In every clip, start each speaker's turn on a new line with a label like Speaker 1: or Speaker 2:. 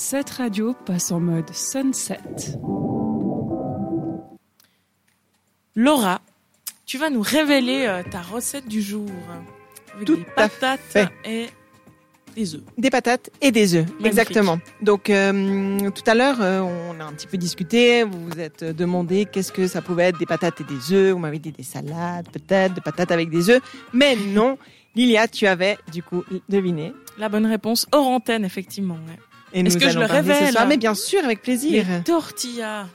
Speaker 1: Cette radio passe en mode sunset.
Speaker 2: Laura, tu vas nous révéler euh, ta recette du jour. Avec
Speaker 3: Tout
Speaker 2: des
Speaker 3: à
Speaker 2: patates
Speaker 3: fait.
Speaker 2: et des œufs.
Speaker 3: Des patates et des œufs,
Speaker 2: Magnifique.
Speaker 3: exactement. Donc euh, tout à l'heure, euh, on a un petit peu discuté. Vous vous êtes demandé qu'est-ce que ça pouvait être des patates et des œufs. Vous m'avez dit des salades, peut-être des patates avec des œufs, mais non. Lilia, tu avais du coup deviné.
Speaker 2: La bonne réponse, hors antenne, effectivement. ouais.
Speaker 3: Et
Speaker 2: Est-ce
Speaker 3: nous
Speaker 2: que je le révèle
Speaker 3: soir. Mais bien sûr, avec plaisir.
Speaker 2: Les tortillas.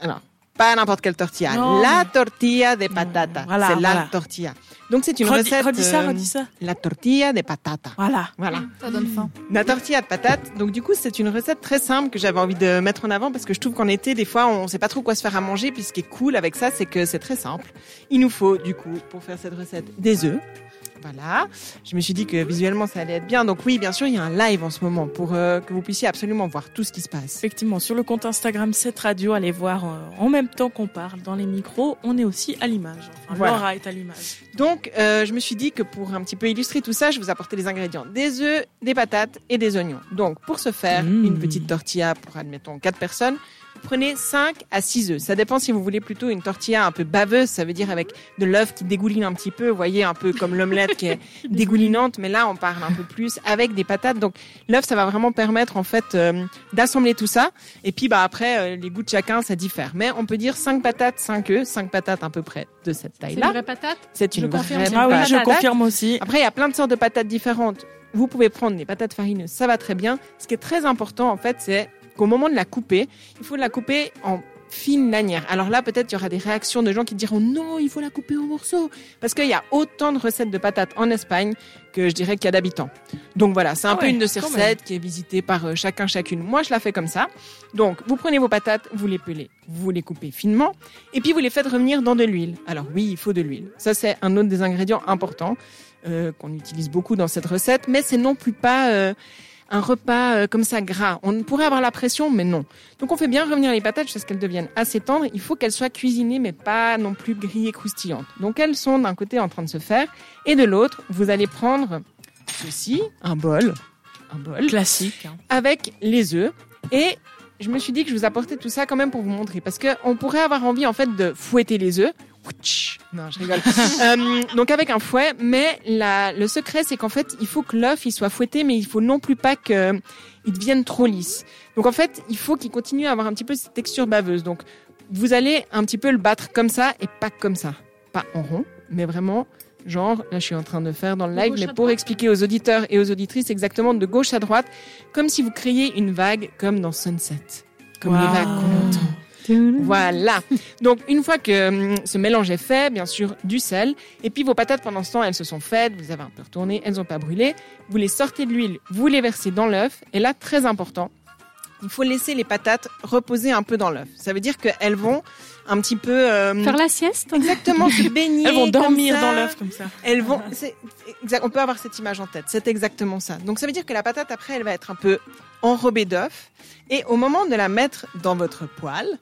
Speaker 3: Alors, pas n'importe quelle tortilla.
Speaker 2: Non,
Speaker 3: la
Speaker 2: mais-
Speaker 3: tortilla de patata.
Speaker 2: Voilà,
Speaker 3: C'est la
Speaker 2: voilà.
Speaker 3: tortilla. Donc c'est une
Speaker 2: Redis,
Speaker 3: recette.
Speaker 2: redis ça,
Speaker 3: euh,
Speaker 2: redis ça.
Speaker 3: La tortilla de patata.
Speaker 2: Voilà.
Speaker 3: Voilà.
Speaker 4: Ça donne faim.
Speaker 3: La tortilla de patates. Donc du coup, c'est une recette très simple que j'avais envie de mettre en avant parce que je trouve qu'en été, des fois, on sait pas trop quoi se faire à manger. Puis ce qui est cool avec ça, c'est que c'est très simple. Il nous faut du coup pour faire cette recette des œufs. Voilà. Je me suis dit que visuellement ça allait être bien. Donc oui, bien sûr, il y a un live en ce moment pour euh, que vous puissiez absolument voir tout ce qui se passe.
Speaker 2: Effectivement, sur le compte Instagram Cette Radio, allez voir euh, en même temps qu'on parle dans les micros, on est aussi à l'image. Enfin,
Speaker 3: Voilà.
Speaker 2: Laura est à l'image.
Speaker 3: Donc, euh, je me suis dit que pour un petit peu illustrer tout ça, je vous apportais les ingrédients des œufs, des patates et des oignons. Donc, pour ce faire,
Speaker 2: Mmh.
Speaker 3: une petite tortilla pour, admettons, 4 personnes, prenez 5 à 6 œufs. Ça dépend si vous voulez plutôt une tortilla un peu baveuse, ça veut dire avec de l'œuf qui dégouline un petit peu, vous voyez, un peu comme l'omelette qui est dégoulinante, mais là, on parle un peu plus avec des patates. Donc, l'œuf, ça va vraiment permettre, en fait, euh, d'assembler tout ça. Et puis, bah, après, euh, les goûts de chacun, ça diffère. Mais on peut dire 5 patates, 5 œufs, 5 patates à peu près de cette
Speaker 4: C'est une
Speaker 3: taille-là.
Speaker 4: vraie patate
Speaker 3: C'est une
Speaker 4: confirme,
Speaker 3: vraie
Speaker 4: une
Speaker 2: Ah oui, je
Speaker 3: patate.
Speaker 2: confirme aussi.
Speaker 3: Après, il y a plein de sortes de patates différentes. Vous pouvez prendre des patates farineuses, ça va très bien. Ce qui est très important, en fait, c'est qu'au moment de la couper, il faut la couper en fine lanière. Alors là, peut-être il y aura des réactions de gens qui diront non, il faut la couper en morceaux. Parce qu'il y a autant de recettes de patates en Espagne que je dirais qu'il y a d'habitants. Donc voilà, c'est un
Speaker 2: Ah
Speaker 3: peu
Speaker 2: ouais,
Speaker 3: une de ces
Speaker 2: même.
Speaker 3: recettes qui est visitée par euh, chacun, chacune. Moi, je la fais comme ça. Donc, vous prenez vos patates, vous les pelez, vous les coupez finement, et puis vous les faites revenir dans de l'huile. Alors oui, il faut de l'huile. Ça, c'est un autre des ingrédients importants euh, qu'on utilise beaucoup dans cette recette, mais c'est non plus pas euh, un repas euh, comme ça gras. On pourrait avoir la pression, mais non. Donc on fait bien revenir les patates jusqu'à ce qu'elles deviennent assez tendres. Il faut qu'elles soient cuisinées, mais pas non plus grillées croustillantes. Donc elles sont d'un côté en train de se faire, et de l'autre, vous allez prendre ceci, un bol, un bol,
Speaker 2: Classique. hein.
Speaker 3: avec les œufs. Et je me suis dit que je vous apportais tout ça quand même pour vous montrer, parce que on pourrait avoir envie en fait de fouetter les œufs. Non, je rigole. Euh, donc avec un fouet, mais la, le secret c'est qu'en fait il faut que l'œuf il soit fouetté, mais il faut non plus pas qu'il devienne trop lisse. Donc en fait il faut qu'il continue à avoir un petit peu cette texture baveuse. Donc vous allez un petit peu le battre comme ça et pas comme ça, pas en rond, mais vraiment genre là je suis en train de faire dans le live, mais pour expliquer aux auditeurs et aux auditrices exactement de gauche à droite, comme si vous créiez une vague comme dans Sunset, comme les
Speaker 2: Wow.
Speaker 3: vagues qu'on entend. Voilà. Donc une fois que hum, ce mélange est fait, bien sûr du sel, et puis vos patates pendant ce temps elles se sont faites, vous avez un peu retourné, elles n'ont pas brûlé, vous les sortez de l'huile, vous les versez dans l'œuf, et là très important, il faut laisser les patates reposer un peu dans l'œuf. Ça veut dire qu'elles vont un petit peu euh,
Speaker 4: Faire la sieste
Speaker 3: exactement se baigner.
Speaker 2: Elles vont dormir dans l'œuf comme ça.
Speaker 3: Elles vont. exact- on peut avoir cette image en tête. C'est exactement ça. Donc ça veut dire que la patate après, elle va être un peu enrobée d'œuf. Et au moment de la mettre dans votre poêle,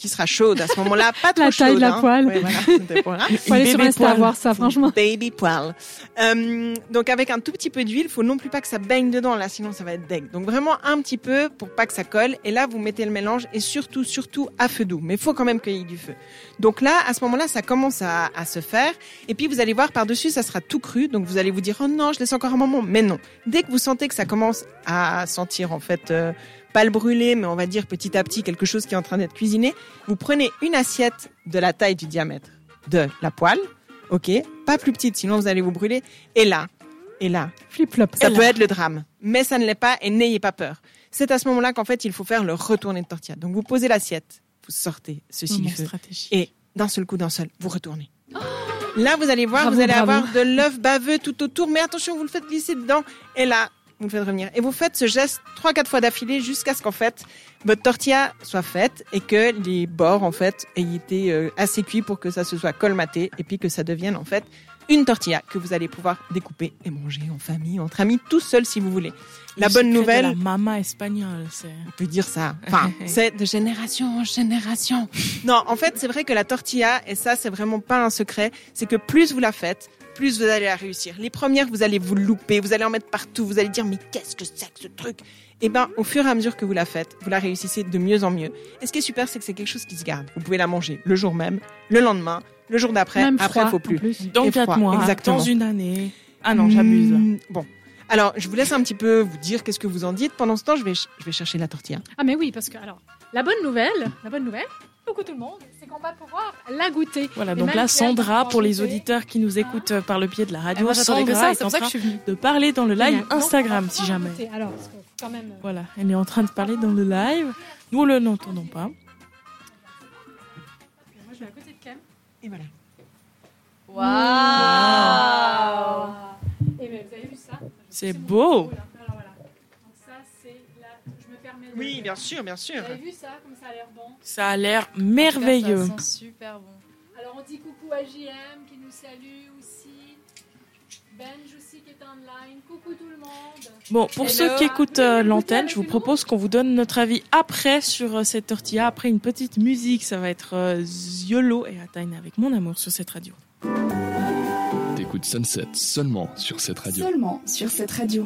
Speaker 3: qui sera chaude à ce moment-là, pas trop
Speaker 4: La
Speaker 3: chaude.
Speaker 4: taille de la
Speaker 3: hein.
Speaker 4: poêle.
Speaker 3: Ouais, voilà.
Speaker 4: Faut aller sur Insta
Speaker 2: poêle.
Speaker 4: voir ça, franchement.
Speaker 3: Baby poêle. Euh, donc avec un tout petit peu d'huile, faut non plus pas que ça baigne dedans là, sinon ça va être deg. Donc vraiment un petit peu pour pas que ça colle. Et là vous mettez le mélange et surtout surtout à feu doux. Mais il faut quand même qu'il y ait du feu. Donc là à ce moment-là ça commence à, à se faire. Et puis vous allez voir par dessus ça sera tout cru. Donc vous allez vous dire oh non je laisse encore un moment. Mais non. Dès que vous sentez que ça commence à sentir en fait euh, pas le brûler, mais on va dire petit à petit quelque chose qui est en train d'être cuisiné, vous prenez une assiette de la taille du diamètre de la poêle, ok, pas plus petite, sinon vous allez vous brûler. Et là, et là,
Speaker 4: Flip-flop.
Speaker 3: ça
Speaker 2: Et
Speaker 3: peut
Speaker 2: là.
Speaker 3: être le drame, mais ça ne l'est pas et n'ayez pas peur. C'est à ce moment-là qu'en fait il faut faire le retourner de tortilla. Donc vous posez l'assiette, vous sortez ceci du feu et d'un seul coup, d'un seul, vous retournez. Là, vous allez voir,
Speaker 4: Bravo,
Speaker 3: vous allez
Speaker 4: bravo.
Speaker 3: avoir de l'œuf baveux tout autour, mais attention, vous le faites glisser dedans, et là, vous faites revenir. Et vous faites ce geste trois, quatre fois d'affilée jusqu'à ce qu'en fait, votre tortilla soit faite et que les bords, en fait, aient été euh, assez cuits pour que ça se soit colmaté et puis que ça devienne, en fait, une tortilla que vous allez pouvoir découper et manger en famille, entre amis, tout seul si vous voulez. La
Speaker 2: Le
Speaker 3: bonne
Speaker 2: secret de
Speaker 3: nouvelle,
Speaker 2: La mama espagnole, c'est.
Speaker 3: on peut dire ça. Enfin, c'est de génération en génération. Non, en fait, c'est vrai que la tortilla, et ça, c'est vraiment pas un secret, c'est que plus vous la faites, plus vous allez la réussir. Les premières, vous allez vous louper, vous allez en mettre partout, vous allez dire mais qu'est-ce que c'est que ce truc? Et ben, au fur et à mesure que vous la faites, vous la réussissez de mieux en mieux. Et ce qui est super, c'est que c'est quelque chose qui se garde. Vous pouvez la manger le jour même, le lendemain, le jour d'après.
Speaker 1: Même
Speaker 3: Après, il faut
Speaker 1: en
Speaker 3: plus.
Speaker 1: plus.
Speaker 2: Dans
Speaker 3: Et
Speaker 2: 4
Speaker 3: froid,
Speaker 2: mois,
Speaker 3: exactement.
Speaker 2: dans une année. Ah non, j'abuse.
Speaker 3: Mmh, Bon. Alors, je vous laisse un petit peu vous dire qu'est-ce que vous en dites. Pendant ce temps, je vais, ch- je vais chercher la tortilla.
Speaker 4: Ah mais oui, parce que alors la bonne nouvelle, la bonne nouvelle, coucou tout le monde, c'est qu'on va pouvoir la goûter.
Speaker 2: Voilà, donc là, Sandra, pour les auditeurs qui nous écoutent euh, par le pied de la radio,
Speaker 4: moi j'attendais que
Speaker 2: Sandra
Speaker 4: ça,
Speaker 2: est en
Speaker 4: que
Speaker 2: train
Speaker 4: je suis venue.
Speaker 2: de parler dans le live Instagram, si jamais.
Speaker 4: Alors, quand même. euh,
Speaker 2: Voilà, elle est en train de parler dans le live. Nous, le n'entendons pas.
Speaker 4: Moi je vais à côté de Cam.
Speaker 3: Et voilà.
Speaker 4: Waouh Et bien, vous avez vu ça?
Speaker 2: C'est beau.
Speaker 4: micro, là. Alors, voilà. Donc ça c'est la. Je me permets. de-
Speaker 3: Oui, bien sûr, bien sûr.
Speaker 4: Vous avez vu ça? Ça a l'air
Speaker 2: merveilleux.
Speaker 5: Ça sent super bon.
Speaker 4: Alors on dit coucou à JM qui nous salue aussi. Benj aussi qui est online. Coucou tout le monde.
Speaker 2: Bon, pour
Speaker 5: Hello.
Speaker 2: ceux qui écoutent euh, l'antenne, je vous propose qu'on vous donne notre avis après sur euh, cette tortilla, après une petite musique. Ça va être euh, Ziolo et Atine avec mon amour sur cette radio.
Speaker 6: T'écoutes Sunset seulement sur cette radio.
Speaker 1: Seulement sur cette radio.